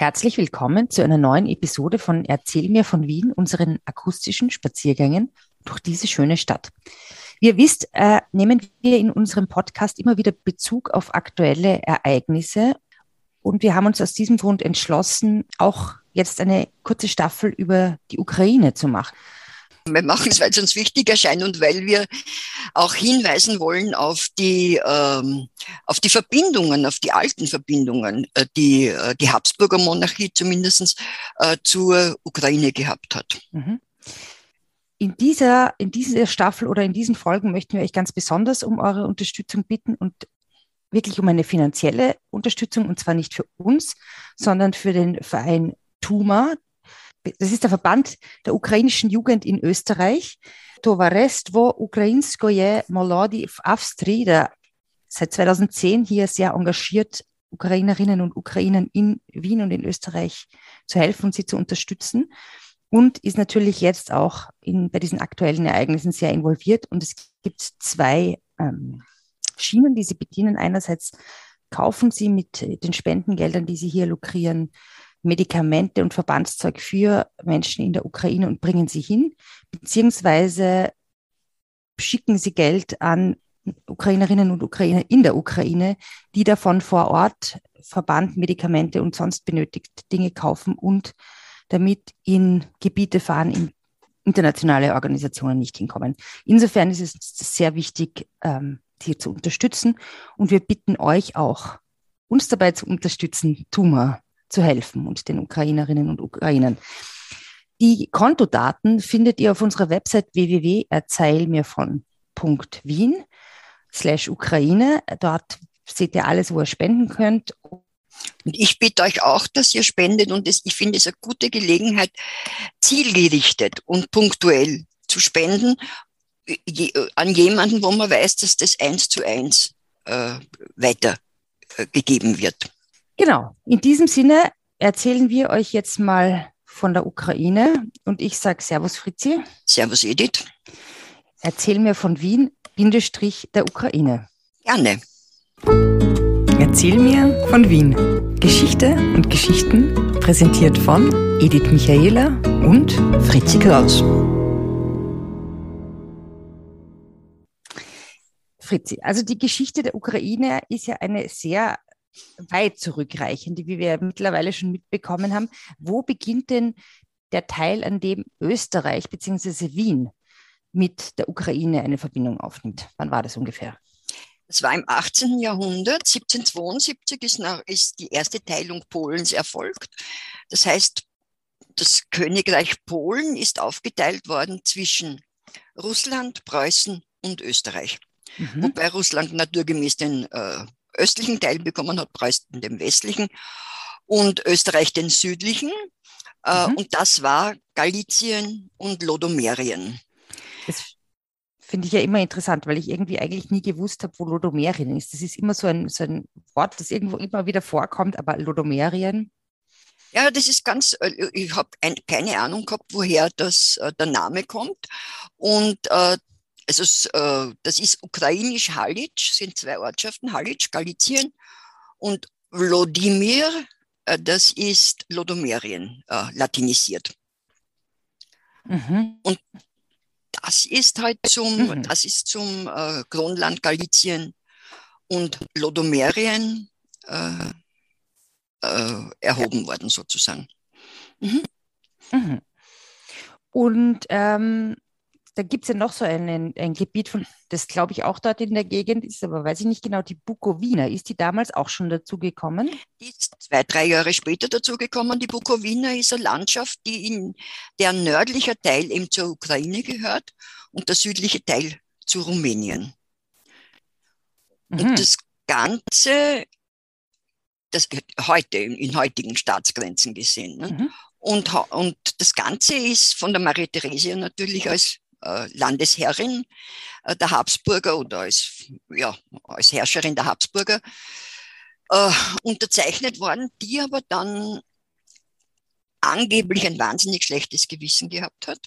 Herzlich willkommen zu einer neuen Episode von Erzähl mir von Wien, unseren akustischen Spaziergängen durch diese schöne Stadt. Wie ihr wisst, äh, nehmen wir in unserem Podcast immer wieder Bezug auf aktuelle Ereignisse. Und wir haben uns aus diesem Grund entschlossen, auch jetzt eine kurze Staffel über die Ukraine zu machen. Wir machen es, weil es uns wichtig erscheint und weil wir auch hinweisen wollen auf die, ähm, auf die Verbindungen, auf die alten Verbindungen, äh, die äh, die Habsburger Monarchie zumindest äh, zur Ukraine gehabt hat. Mhm. In dieser, in dieser Staffel oder in diesen Folgen möchten wir euch ganz besonders um eure Unterstützung bitten und wirklich um eine finanzielle Unterstützung und zwar nicht für uns, sondern für den Verein Tuma, das ist der Verband der ukrainischen Jugend in Österreich, Tovarestvo Ukrainskoje Molodi v Avstri, der seit 2010 hier sehr engagiert Ukrainerinnen und Ukrainern in Wien und in Österreich zu helfen und sie zu unterstützen und ist natürlich jetzt auch in, bei diesen aktuellen Ereignissen sehr involviert. Und es gibt zwei ähm, Schienen, die sie bedienen. Einerseits kaufen sie mit den Spendengeldern, die sie hier lukrieren, Medikamente und Verbandszeug für Menschen in der Ukraine und bringen sie hin, beziehungsweise schicken sie Geld an Ukrainerinnen und Ukrainer in der Ukraine, die davon vor Ort Verband, Medikamente und sonst benötigte Dinge kaufen und damit in Gebiete fahren, in internationale Organisationen nicht hinkommen. Insofern ist es sehr wichtig, ähm, hier zu unterstützen. Und wir bitten euch auch, uns dabei zu unterstützen, Tuma zu helfen und den Ukrainerinnen und Ukrainern. Die Kontodaten findet ihr auf unserer Website www.erzählmirvon.wien slash Ukraine. Dort seht ihr alles, wo ihr spenden könnt. Und ich bitte euch auch, dass ihr spendet und ich finde es eine gute Gelegenheit, zielgerichtet und punktuell zu spenden an jemanden, wo man weiß, dass das eins zu eins äh, weitergegeben wird. Genau. In diesem Sinne erzählen wir euch jetzt mal von der Ukraine und ich sage Servus Fritzi. Servus Edith. Erzähl mir von Wien, Bindestrich der Ukraine. Gerne. Erzähl mir von Wien. Geschichte und Geschichten präsentiert von Edith Michaela und Fritzi Kraus. Fritzi, also die Geschichte der Ukraine ist ja eine sehr weit zurückreichende, wie wir mittlerweile schon mitbekommen haben. Wo beginnt denn der Teil, an dem Österreich bzw. Wien mit der Ukraine eine Verbindung aufnimmt? Wann war das ungefähr? Es war im 18. Jahrhundert, 1772 ist, nach, ist die erste Teilung Polens erfolgt. Das heißt, das Königreich Polen ist aufgeteilt worden zwischen Russland, Preußen und Österreich. Mhm. Wobei Russland naturgemäß den äh, östlichen Teil bekommen hat, Preußen den westlichen und Österreich den südlichen. Äh, mhm. Und das war Galizien und Lodomerien. Das finde ich ja immer interessant, weil ich irgendwie eigentlich nie gewusst habe, wo Lodomerien ist. Das ist immer so ein, so ein Wort, das irgendwo immer wieder vorkommt, aber Lodomerien. Ja, das ist ganz, äh, ich habe keine Ahnung gehabt, woher das, äh, der Name kommt. Und äh, also äh, das ist ukrainisch Halic, sind zwei Ortschaften, Halic, Galizien und Wlodimir, äh, das ist Lodomerien, äh, latinisiert. Mhm. Und das ist halt zum, mhm. das ist zum äh, Kronland Galizien und Lodomerien äh, äh, erhoben worden sozusagen. Mhm. mhm. Und ähm, da gibt es ja noch so ein, ein Gebiet, von, das glaube ich auch dort in der Gegend ist, aber weiß ich nicht genau, die Bukowina. Ist die damals auch schon dazugekommen? Die ist zwei, drei Jahre später dazugekommen. Die Bukowina ist eine Landschaft, die in der nördliche Teil eben zur Ukraine gehört und der südliche Teil zu Rumänien. Mhm. Und das Ganze, das heute, in heutigen Staatsgrenzen gesehen. Ne? Mhm. Und, und das Ganze ist von der Maria Theresia natürlich als Landesherrin äh, der Habsburger oder als, ja, als Herrscherin der Habsburger äh, unterzeichnet worden, die aber dann angeblich ein wahnsinnig schlechtes Gewissen gehabt hat,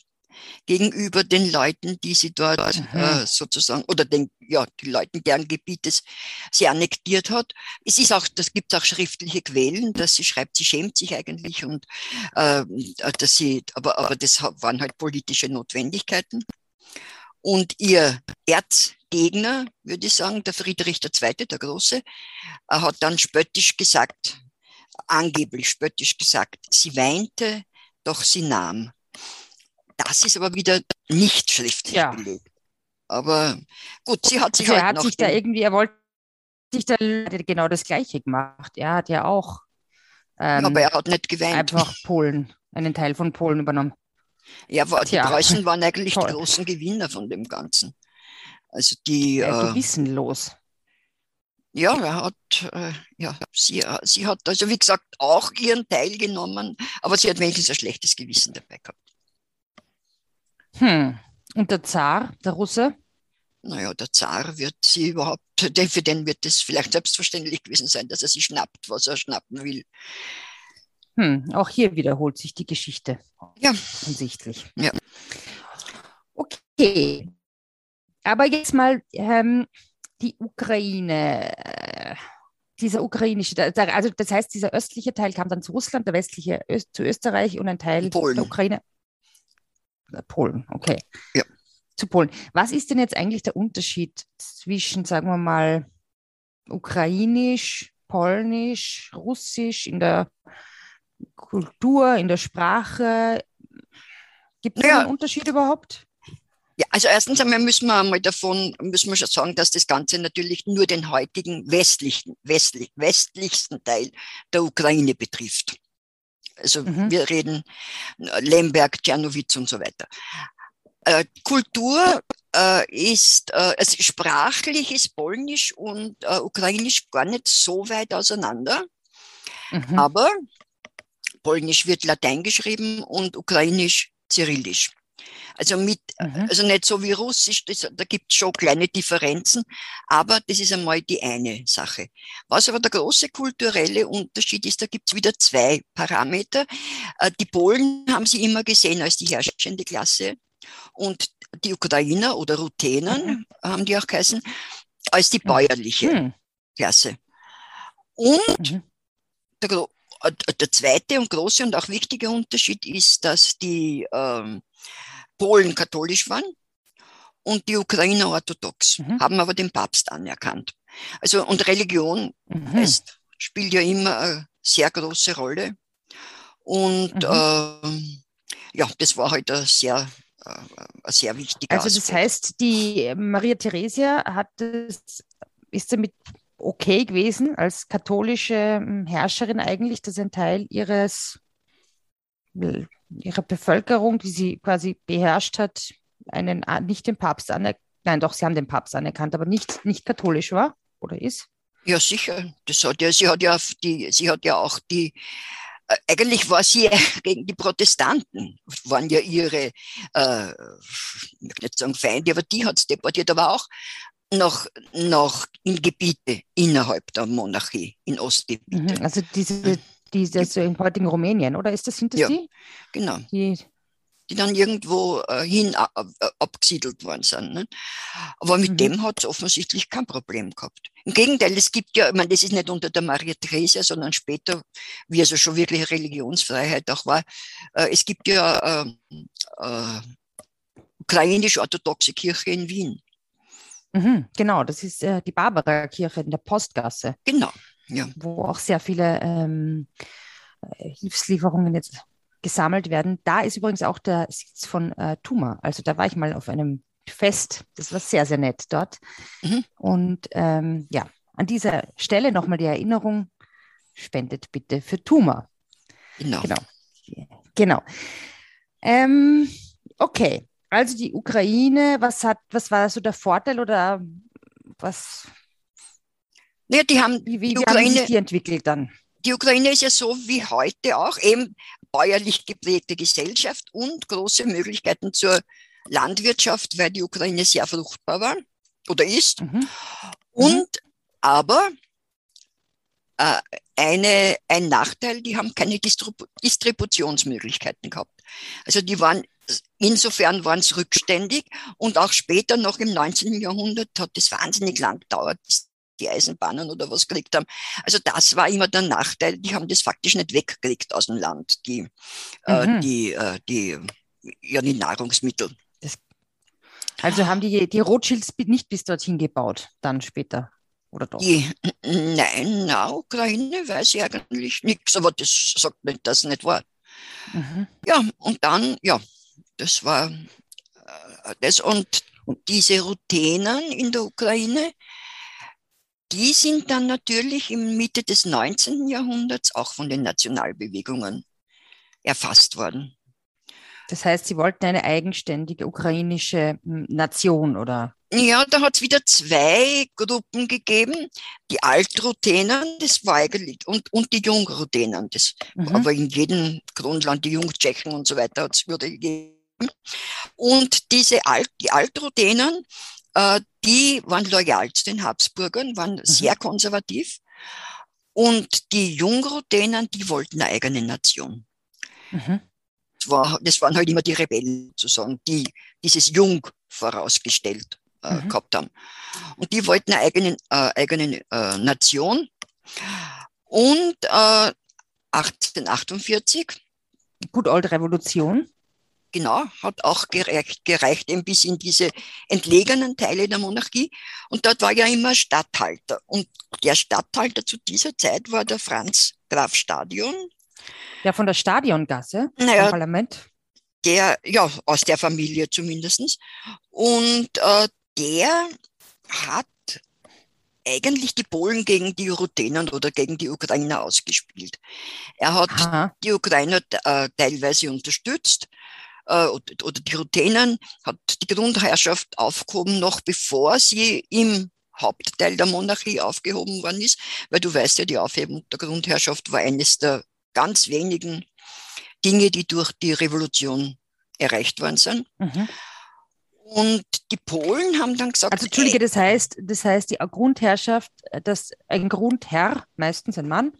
gegenüber den Leuten, die sie dort mhm. äh, sozusagen, oder den, ja, die Leuten, deren Gebiet es sie annektiert hat. Es ist auch, das gibt auch schriftliche Quellen, dass sie schreibt, sie schämt sich eigentlich und äh, dass sie, aber, aber das waren halt politische Notwendigkeiten. Und ihr Erzgegner, würde ich sagen, der Friedrich II., der Große, hat dann spöttisch gesagt, angeblich spöttisch gesagt, sie weinte, doch sie nahm. Das ist aber wieder nicht schriftlich ja. belegt. Aber gut, sie hat sich also halt er hat sich da irgendwie, er wollte sich da genau das Gleiche gemacht. Er hat ja auch ähm, aber er hat nicht geweint. einfach Polen, einen Teil von Polen übernommen. Ja, die Tja. Preußen waren eigentlich Toll. die großen Gewinner von dem Ganzen. Also die. Ja, äh, gewissenlos. Ja, er hat, äh, ja, sie, sie hat also wie gesagt auch ihren Teil genommen, aber sie hat wenigstens ein schlechtes Gewissen dabei gehabt. Hm. Und der Zar, der Russe? Naja, der Zar wird sie überhaupt, für den wird es vielleicht selbstverständlich gewesen sein, dass er sie schnappt, was er schnappen will. Hm, auch hier wiederholt sich die Geschichte. Ja. Offensichtlich. Ja. Okay. Aber jetzt mal ähm, die Ukraine. Äh, dieser ukrainische, also das heißt, dieser östliche Teil kam dann zu Russland, der westliche zu Österreich und ein Teil Polen. der Ukraine. Äh, Polen, okay. Ja. Zu Polen. Was ist denn jetzt eigentlich der Unterschied zwischen, sagen wir mal, ukrainisch, polnisch, russisch in der Kultur, in der Sprache? Gibt es ja. einen Unterschied überhaupt? Ja, also erstens einmal müssen wir einmal davon, müssen wir schon sagen, dass das Ganze natürlich nur den heutigen westlichen, westlich, westlichsten Teil der Ukraine betrifft. Also mhm. wir reden äh, Lemberg, Tschernowitz und so weiter. Äh, Kultur äh, ist, äh, also sprachlich ist Polnisch und Ukrainisch gar nicht so weit auseinander. Mhm. Aber Polnisch wird Latein geschrieben und Ukrainisch Cyrillisch. Also mit, mhm. also nicht so wie Russisch, das, da gibt es schon kleine Differenzen, aber das ist einmal die eine Sache. Was aber der große kulturelle Unterschied ist, da gibt es wieder zwei Parameter. Äh, die Polen haben sie immer gesehen als die herrschende Klasse und die Ukrainer oder Ruthenen mhm. haben die auch geheißen, als die mhm. bäuerliche mhm. Klasse. Und mhm. der, äh, der zweite und große und auch wichtige Unterschied ist, dass die ähm, Polen katholisch waren und die Ukrainer orthodox, mhm. haben aber den Papst anerkannt. Also und Religion mhm. heißt, spielt ja immer eine sehr große Rolle. Und mhm. äh, ja, das war halt ein sehr, äh, ein sehr wichtiger Also das Aspekt. heißt, die Maria Theresia hat es, ist damit okay gewesen als katholische hm, Herrscherin eigentlich, dass ein Teil ihres ihrer Bevölkerung, die sie quasi beherrscht hat, einen, nicht den Papst anerkannt, nein, doch, sie haben den Papst anerkannt, aber nicht, nicht katholisch war oder ist? Ja, sicher. Das hat ja, sie hat ja die, sie hat ja auch die, äh, eigentlich war sie gegen die Protestanten, waren ja ihre, äh, ich möchte nicht sagen Feinde, aber die hat es deportiert, aber auch noch, noch in Gebiete innerhalb der Monarchie, in Ostgebiete. Mhm, also diese die jetzt im heutigen Rumänien, oder ist das, sind das ja, die? Genau. Die, die dann irgendwo äh, hin ab, abgesiedelt worden sind. Ne? Aber mit mhm. dem hat es offensichtlich kein Problem gehabt. Im Gegenteil, es gibt ja, ich meine, das ist nicht unter der Maria Theresia, sondern später, wie also schon wirklich Religionsfreiheit auch war, äh, es gibt ja äh, äh, ukrainisch-orthodoxe Kirche in Wien. Mhm, genau, das ist äh, die Barbara-Kirche in der Postgasse. Genau ja. wo auch sehr viele ähm, äh, Hilfslieferungen jetzt gesammelt werden. Da ist übrigens auch der Sitz von äh, Tuma. Also da war ich mal auf einem Fest. Das war sehr, sehr nett dort. Mhm. Und ähm, ja, an dieser Stelle nochmal die Erinnerung, spendet bitte für Tuma. Genau. Genau. genau. Ähm, okay, also die Ukraine, was hat, was war so der Vorteil oder was ja, die haben wie, wie, die Ukraine, haben sich die entwickelt dann? Die Ukraine ist ja so wie heute auch eben bäuerlich geprägte Gesellschaft und große Möglichkeiten zur Landwirtschaft, weil die Ukraine sehr fruchtbar war oder ist. Mhm. Und mhm. aber äh, eine, ein Nachteil, die haben keine Distribu Distributionsmöglichkeiten gehabt. Also die waren insofern waren sie rückständig und auch später noch im 19. Jahrhundert hat es wahnsinnig lang gedauert, bis die Eisenbahnen oder was gekriegt haben. Also das war immer der Nachteil. Die haben das faktisch nicht weggekriegt aus dem Land, die, äh, mhm. äh, die, äh, die, ja, die Nahrungsmittel. Das, also haben die, die Rothschilds nicht bis dorthin gebaut, dann später? Oder doch? Die, nein, na, Ukraine weiß ich eigentlich nichts, aber das sagt nicht, dass es nicht war. Mhm. Ja, und dann, ja, das war äh, das. Und diese Routinen in der Ukraine, die sind dann natürlich im Mitte des 19. Jahrhunderts auch von den Nationalbewegungen erfasst worden. Das heißt, Sie wollten eine eigenständige ukrainische hm, Nation, oder? Ja, da hat es wieder zwei Gruppen gegeben. Die Altrutenen, das war eigentlich, und, und die Jungrutenen, das, mhm. aber in jedem Grundland, die Jungtschechen und so weiter hat es wieder gegeben. Und diese Alt, die Altrutenen, äh, die waren loyal zu den Habsburgern, waren mhm. sehr konservativ. Und die Jungrutenen, die wollten eine eigene Nation. Mhm. Das, war, das waren halt immer die Rebellen, sozusagen, die dieses Jung vorausgestellt äh, mhm. gehabt haben. Und die wollten eine eigene, äh, eigene äh, Nation. Und 1848. Äh, Good Old Revolution genau, hat auch gereicht, gereicht eben bis in diese entlegenen Teile der Monarchie. Und dort war ja immer Statthalter. Und der Statthalter zu dieser Zeit war der Franz Graf Stadion. Der von der Stadiongasse naja, im Parlament? Der, ja, aus der Familie zumindest. Und äh, der hat eigentlich die Polen gegen die Ruthenen oder gegen die Ukrainer ausgespielt. Er hat Aha. die Ukrainer äh, teilweise unterstützt äh, oder die Ruthenen hat die Grundherrschaft aufgehoben, noch bevor sie im Hauptteil der Monarchie aufgehoben worden ist, weil du weißt ja, die Aufhebung der Grundherrschaft war eines der ganz wenigen Dinge, die durch die Revolution erreicht worden sind. Mhm. Und die Polen haben dann gesagt. Also Entschuldige, das heißt, das heißt, die Grundherrschaft, dass ein Grundherr, meistens ein Mann,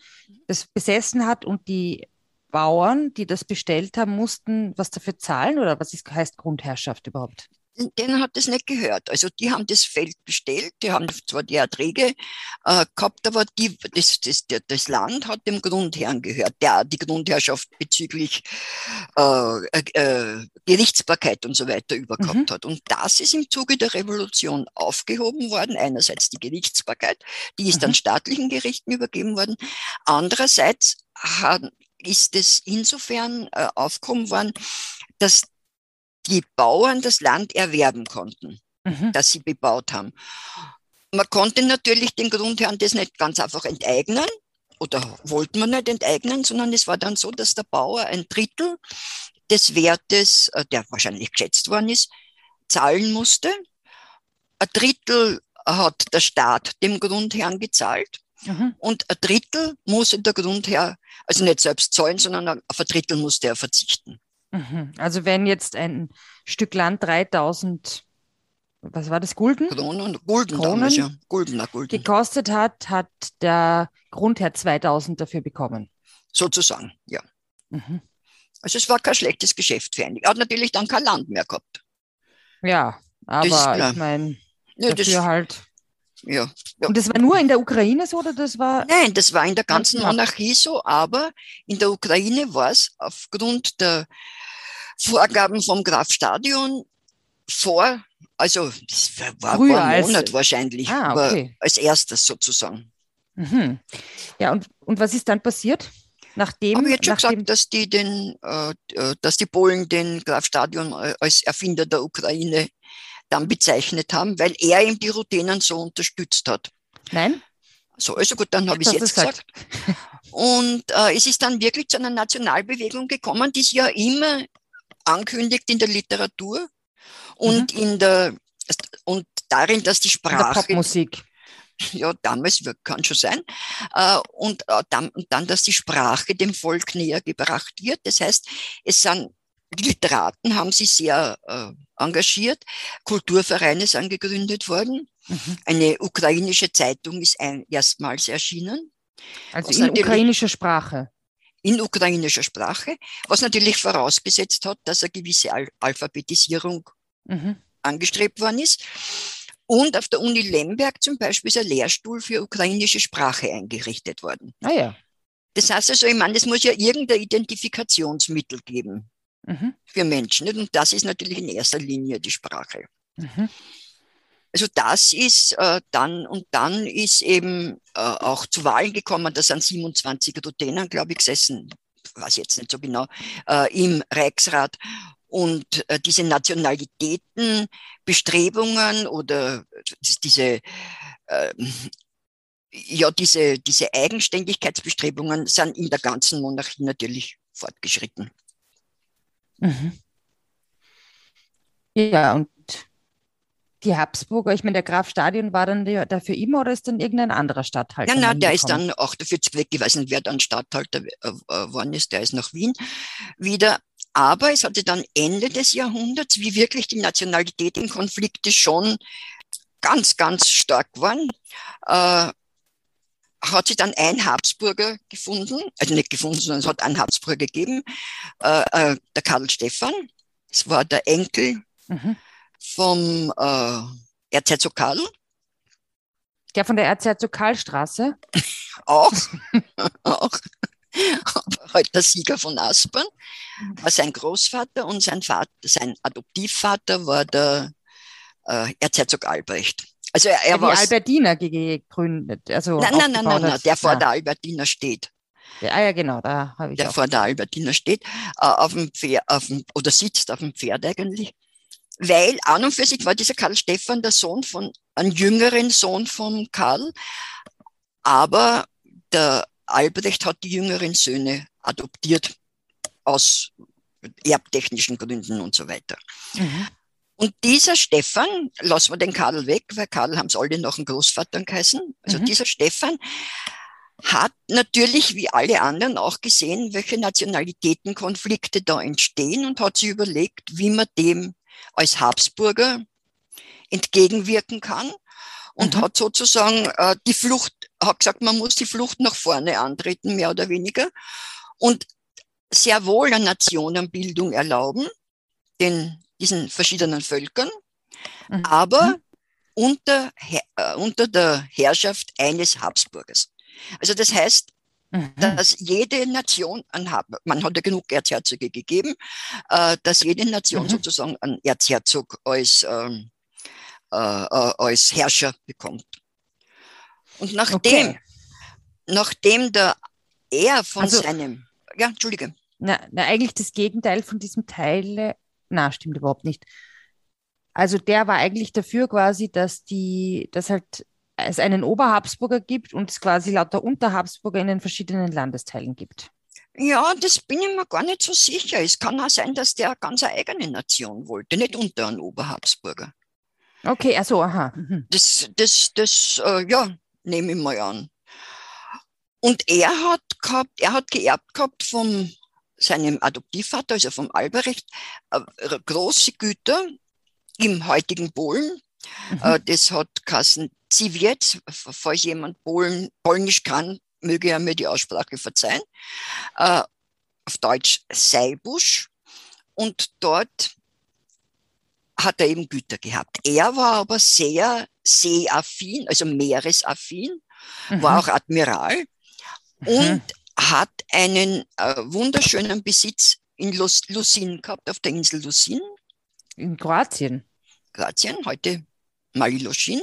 das besessen hat und die Bauern, die das bestellt haben, mussten was dafür zahlen oder was ist, heißt Grundherrschaft überhaupt? Denen hat das nicht gehört. Also die haben das Feld bestellt, die haben zwar die Erträge äh, gehabt, aber die, das, das, das Land hat dem Grundherrn gehört, der die Grundherrschaft bezüglich äh, äh, Gerichtsbarkeit und so weiter übergehabt mhm. hat. Und das ist im Zuge der Revolution aufgehoben worden. Einerseits die Gerichtsbarkeit, die ist mhm. dann staatlichen Gerichten übergeben worden. Andererseits haben, ist es insofern äh, aufkommen worden, dass die Bauern das Land erwerben konnten, mhm. das sie bebaut haben. Man konnte natürlich den Grundherrn das nicht ganz einfach enteignen oder wollte man nicht enteignen, sondern es war dann so, dass der Bauer ein Drittel des Wertes, äh, der wahrscheinlich geschätzt worden ist, zahlen musste. Ein Drittel hat der Staat dem Grundherrn gezahlt Mhm. Und ein Drittel muss der Grundherr, also nicht selbst zahlen, sondern auf ein Drittel musste er verzichten. Mhm. Also wenn jetzt ein Stück Land 3000, was war das, Gulden? Kronen, Gulden Kronen damals, ja. Gulden, na, Gulden. gekostet hat, hat der Grundherr 2000 dafür bekommen. Sozusagen, ja. Mhm. Also es war kein schlechtes Geschäft für ihn. Er hat natürlich dann kein Land mehr gehabt. Ja, aber ich meine, ja, dafür das, halt ja, ja. Und das war nur in der Ukraine so oder das war? Nein, das war in der ganzen Monarchie so, aber in der Ukraine war es aufgrund der Vorgaben vom Graf Stadion vor, also das war, war ein Monat als, wahrscheinlich, ah, okay. als erstes sozusagen. Mhm. Ja, und, und was ist dann passiert? Nachdem, ich jetzt schon gesagt, dass die, den, äh, äh, dass die Polen den Graf Stadion äh, als Erfinder der Ukraine dann bezeichnet haben, weil er ihm die Routinen so unterstützt hat. Nein? So, also gut, dann habe ich es jetzt gesagt. gesagt. Und äh, es ist dann wirklich zu einer Nationalbewegung gekommen, die sich ja immer ankündigt in der Literatur und mhm. in der und darin, dass die Sprache. In der Popmusik. Ja, damals kann schon sein. Äh, und, äh, dann, und dann, dass die Sprache dem Volk näher gebracht wird. Das heißt, es sind Literaten haben sich sehr äh, engagiert. Kulturvereine sind gegründet worden. Mhm. Eine ukrainische Zeitung ist ein, erstmals erschienen. Also in ukrainischer Sprache? in ukrainischer Sprache, was natürlich vorausgesetzt hat, dass eine gewisse Al Alphabetisierung mhm. angestrebt worden ist. Und auf der Uni Lemberg zum Beispiel ist ein Lehrstuhl für ukrainische Sprache eingerichtet worden. Ah ja. Das heißt also, ich meine, es muss ja irgendein Identifikationsmittel geben mhm. für Menschen. Und das ist natürlich in erster Linie die Sprache. Mhm. Also das ist äh, dann, und dann ist eben äh, auch zu Wahlen gekommen, da sind 27 Rutenen, glaube ich, gesessen, weiß jetzt nicht so genau, äh, im Reichsrat. Und äh, diese Nationalitätenbestrebungen oder diese, äh, ja, diese, diese Eigenständigkeitsbestrebungen sind in der ganzen Monarchie natürlich fortgeschritten. Mhm. Ja, und die Habsburger, ich meine, der Graf Stadion war dann dafür immer oder ist dann irgendein anderer Stadthalter? Nein, nein, der ist dann auch dafür weg gewesen, wer dann Stadthalter äh, geworden ist, der ist nach Wien wieder. Aber es hatte dann Ende des Jahrhunderts, wie wirklich die Nationalitätenkonflikte schon ganz, ganz stark waren, äh, hat sich dann ein Habsburger gefunden, also nicht gefunden, sondern es hat einen Habsburger gegeben, äh, äh, der Karl Stephan. Es war der Enkel mhm. vom äh, Erzherzog Karl. Der von der Erzherzog Karlstraße? auch, auch. Aber halt der Sieger von Aspern war sein Großvater und sein Vater, sein Adoptivvater war der äh, Erzherzog Albrecht. Also er, er war Albertiner gegründet. Also nein, nein, nein, nein, nein, der vor der Albertiner steht. Ja, ah ja, genau, da habe ich Der auch. vor der Albertiner steht, äh, auf dem Pferd, auf dem, oder sitzt auf dem Pferd eigentlich. Weil an und für sich war dieser Karl Stephan der Sohn von, ein jüngeren Sohn von Karl, aber der Albrecht hat die jüngeren Söhne adoptiert aus erbtechnischen Gründen und so weiter. Mhm. Und dieser Stefan, lassen wir den Karl weg, weil Karl haben es alle noch einen Großvater geheißen. Also mhm. dieser Stefan hat natürlich wie alle anderen auch gesehen, welche Nationalitätenkonflikte da entstehen und hat sich überlegt, wie man dem als Habsburger entgegenwirken kann und mhm. hat sozusagen äh, die Flucht, hat gesagt, man muss die Flucht nach vorne antreten, mehr oder weniger, und sehr wohl eine Nationenbildung erlauben, den diesen verschiedenen Völkern, mhm. aber mhm. unter, äh, unter der Herrschaft eines Habsburgers. Also das heißt, mhm. dass jede Nation, man hat ja genug Erzherzoge gegeben, äh, dass jede Nation mhm. sozusagen einen Erzherzog als, ähm, äh, äh, als Herrscher bekommt. Und nachdem, okay. nachdem der er von also, seinem, ja, Entschuldige. Na, na, eigentlich das Gegenteil von diesem Teil na, stimmt überhaupt nicht. Also der war eigentlich dafür quasi, dass die, dass halt es einen Oberhabsburger gibt und es quasi lauter Unterhabsburger in den verschiedenen Landesteilen gibt. Ja, das bin ich mir gar nicht so sicher. Es kann auch sein, dass der ganz eine eigene Nation wollte, nicht unter einen Oberhabsburger. Okay, also aha. Mhm. Das, das, das, äh, ja, nehme ich mal an. Und er hat gehabt, er hat geerbt gehabt vom seinem Adoptivvater, also vom Albrecht, äh, große Güter im heutigen Polen. Mhm. Äh, das hat Kassen Ziwiec, falls jemand Polen, Polnisch kann, möge er mir die Aussprache verzeihen. Äh, auf Deutsch Seibusch. Und dort hat er eben Güter gehabt. Er war aber sehr seeaffin, also meeresaffin, mhm. war auch Admiral. Mhm. Hat einen äh, wunderschönen Besitz in Lus Lusin gehabt, auf der Insel Lusin. In Kroatien. Kroatien, heute Maliloschin.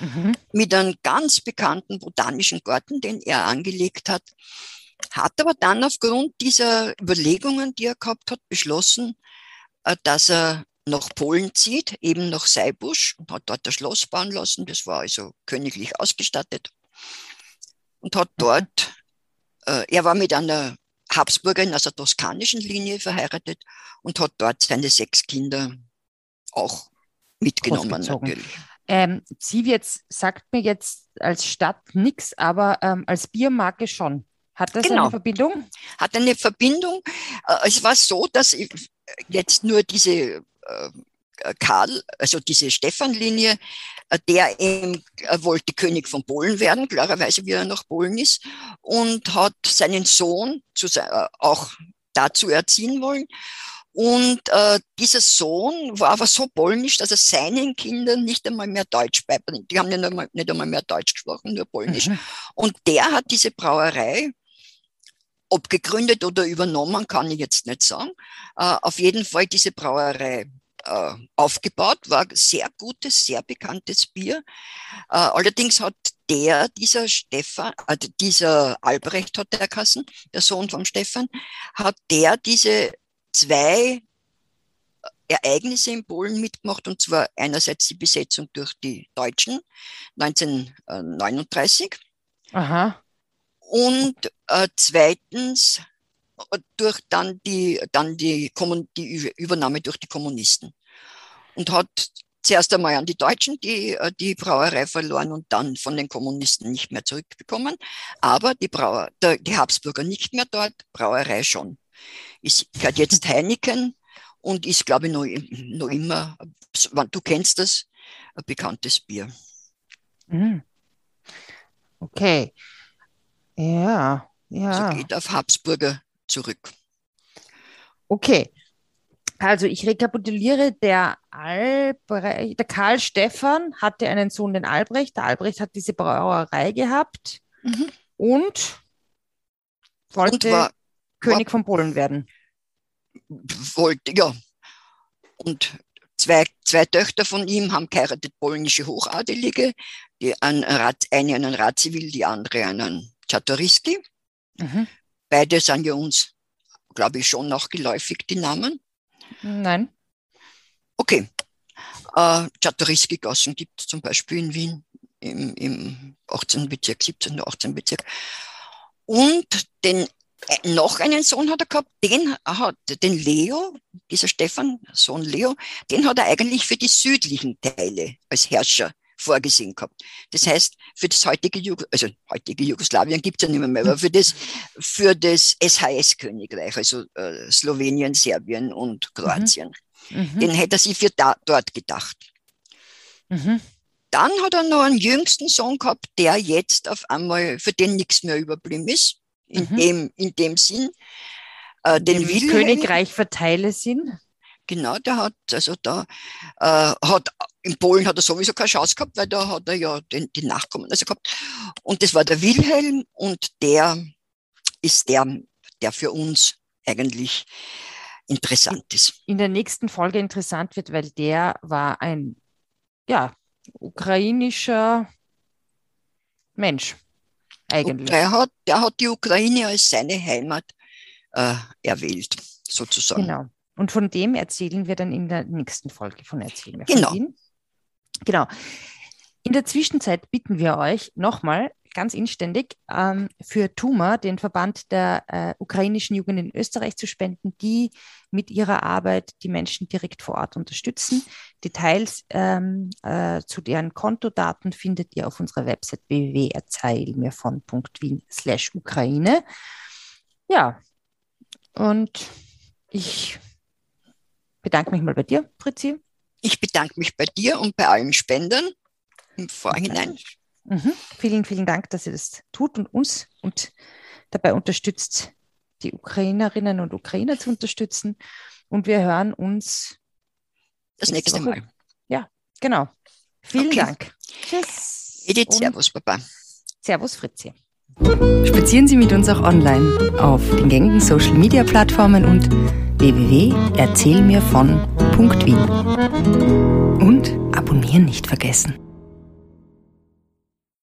Mhm. Mit einem ganz bekannten botanischen Garten, den er angelegt hat. Hat aber dann aufgrund dieser Überlegungen, die er gehabt hat, beschlossen, äh, dass er nach Polen zieht, eben nach Seibusch und hat dort das Schloss bauen lassen. Das war also königlich ausgestattet und hat mhm. dort er war mit einer Habsburgerin aus der toskanischen Linie verheiratet und hat dort seine sechs Kinder auch mitgenommen natürlich. Ähm, Zivietz sagt mir jetzt als Stadt nichts, aber ähm, als Biermarke schon. Hat das genau. eine Verbindung? Hat eine Verbindung. Äh, es war so, dass jetzt nur diese äh, Karl, also diese Stefan-Linie, äh, der eben äh, wollte König von Polen werden, klarerweise wie er nach Polen ist, und hat seinen Sohn zu, äh, auch dazu erziehen wollen. Und äh, dieser Sohn war aber so polnisch, dass er seinen Kindern nicht einmal mehr Deutsch beibringt. Die haben nicht einmal, nicht einmal mehr Deutsch gesprochen, nur Polnisch. Mhm. Und der hat diese Brauerei, ob gegründet oder übernommen, kann ich jetzt nicht sagen, äh, auf jeden Fall diese Brauerei äh, aufgebaut, war sehr gutes, sehr bekanntes Bier. Äh, allerdings hat der, dieser Stefan, äh, dieser Albrecht hat der Kassen, der Sohn vom Stefan, hat der diese zwei Ereignisse in Polen mitgemacht, und zwar einerseits die Besetzung durch die Deutschen 1939 Aha. und äh, zweitens durch dann die, dann die, die Übernahme durch die Kommunisten. Und hat zuerst einmal an die Deutschen die, äh, die Brauerei verloren und dann von den Kommunisten nicht mehr zurückbekommen. Aber die, Brauer, die Habsburger nicht mehr dort, Brauerei schon. Ist, gehört jetzt Heineken und ist, glaube ich, noch, noch immer, du kennst das, ein bekanntes Bier. Mhm. Okay. Ja, ja. Also geht auf Habsburger zurück. Okay. Also ich rekapituliere, der, Albrecht, der Karl Stephan hatte einen Sohn, den Albrecht. Der Albrecht hat diese Brauerei gehabt mhm. und wollte und war, König war, von Polen werden. Wollte, ja. Und zwei, zwei Töchter von ihm haben geheiratet, polnische Hochadelige, die einen Rat, eine einen Radziwill, die andere einen Czartoryski. Mhm. Beide sind ja uns, glaube ich, schon noch geläufig, die Namen. Nein. Okay. Äh, Czartoryski-Gassen gibt es zum Beispiel in Wien im, im 18. Bezirk, 17. 18. Bezirk. Und den, äh, noch einen Sohn hat er gehabt, den hat den Leo, dieser Stefan, Sohn Leo, den hat er eigentlich für die südlichen Teile als Herrscher vorgesehen gehabt. Das heißt, für das heutige, Jugos also heutige Jugoslawien gibt es ja nicht mehr, mehr, aber für das, für das SHS-Königreich, also äh, Slowenien, Serbien und Kroatien, mhm. mhm. den hätte er sich für da, dort gedacht. Mhm. Dann hat er noch einen jüngsten Sohn gehabt, der jetzt auf einmal, für den nichts mehr überblieben ist, in, mhm. dem, in dem Sinn. Äh, den Wilhelm, Königreich verteile sind. Genau, der hat, also da äh, hat, in Polen hat er sowieso keine Chance gehabt, weil da hat er ja den, die Nachkommen also gehabt. Und das war der Wilhelm und der ist der, der für uns eigentlich interessant ist. In der nächsten Folge interessant wird, weil der war ein, ja, ukrainischer Mensch eigentlich. der hat, der hat die Ukraine als seine Heimat äh, erwählt, sozusagen. Genau. Und von dem erzählen wir dann in der nächsten Folge von Erzählen wir genau. Ihn. Genau. In der Zwischenzeit bitten wir euch nochmal ganz inständig ähm, für TUMA, den Verband der äh, ukrainischen Jugend in Österreich, zu spenden, die mit ihrer Arbeit die Menschen direkt vor Ort unterstützen. Details ähm, äh, zu deren Kontodaten findet ihr auf unserer Website www.erzählmirvon.wien slash Ukraine. Ja, und ich bedanke mich mal bei dir, Fritzi. Ich bedanke mich bei dir und bei allen Spendern im Vorhinein. Mhm. Vielen, vielen Dank, dass ihr das tut und uns und dabei unterstützt, die Ukrainerinnen und Ukrainer zu unterstützen. Und wir hören uns das nächste, nächste Mal. Ja, genau. Vielen okay. Dank. Tschüss. Edith, Servus, Papa. Servus, Fritzi. Spazieren Sie mit uns auch online auf den gängigen Social Media Plattformen und www.erzählmirvon.wien. Und abonnieren nicht vergessen.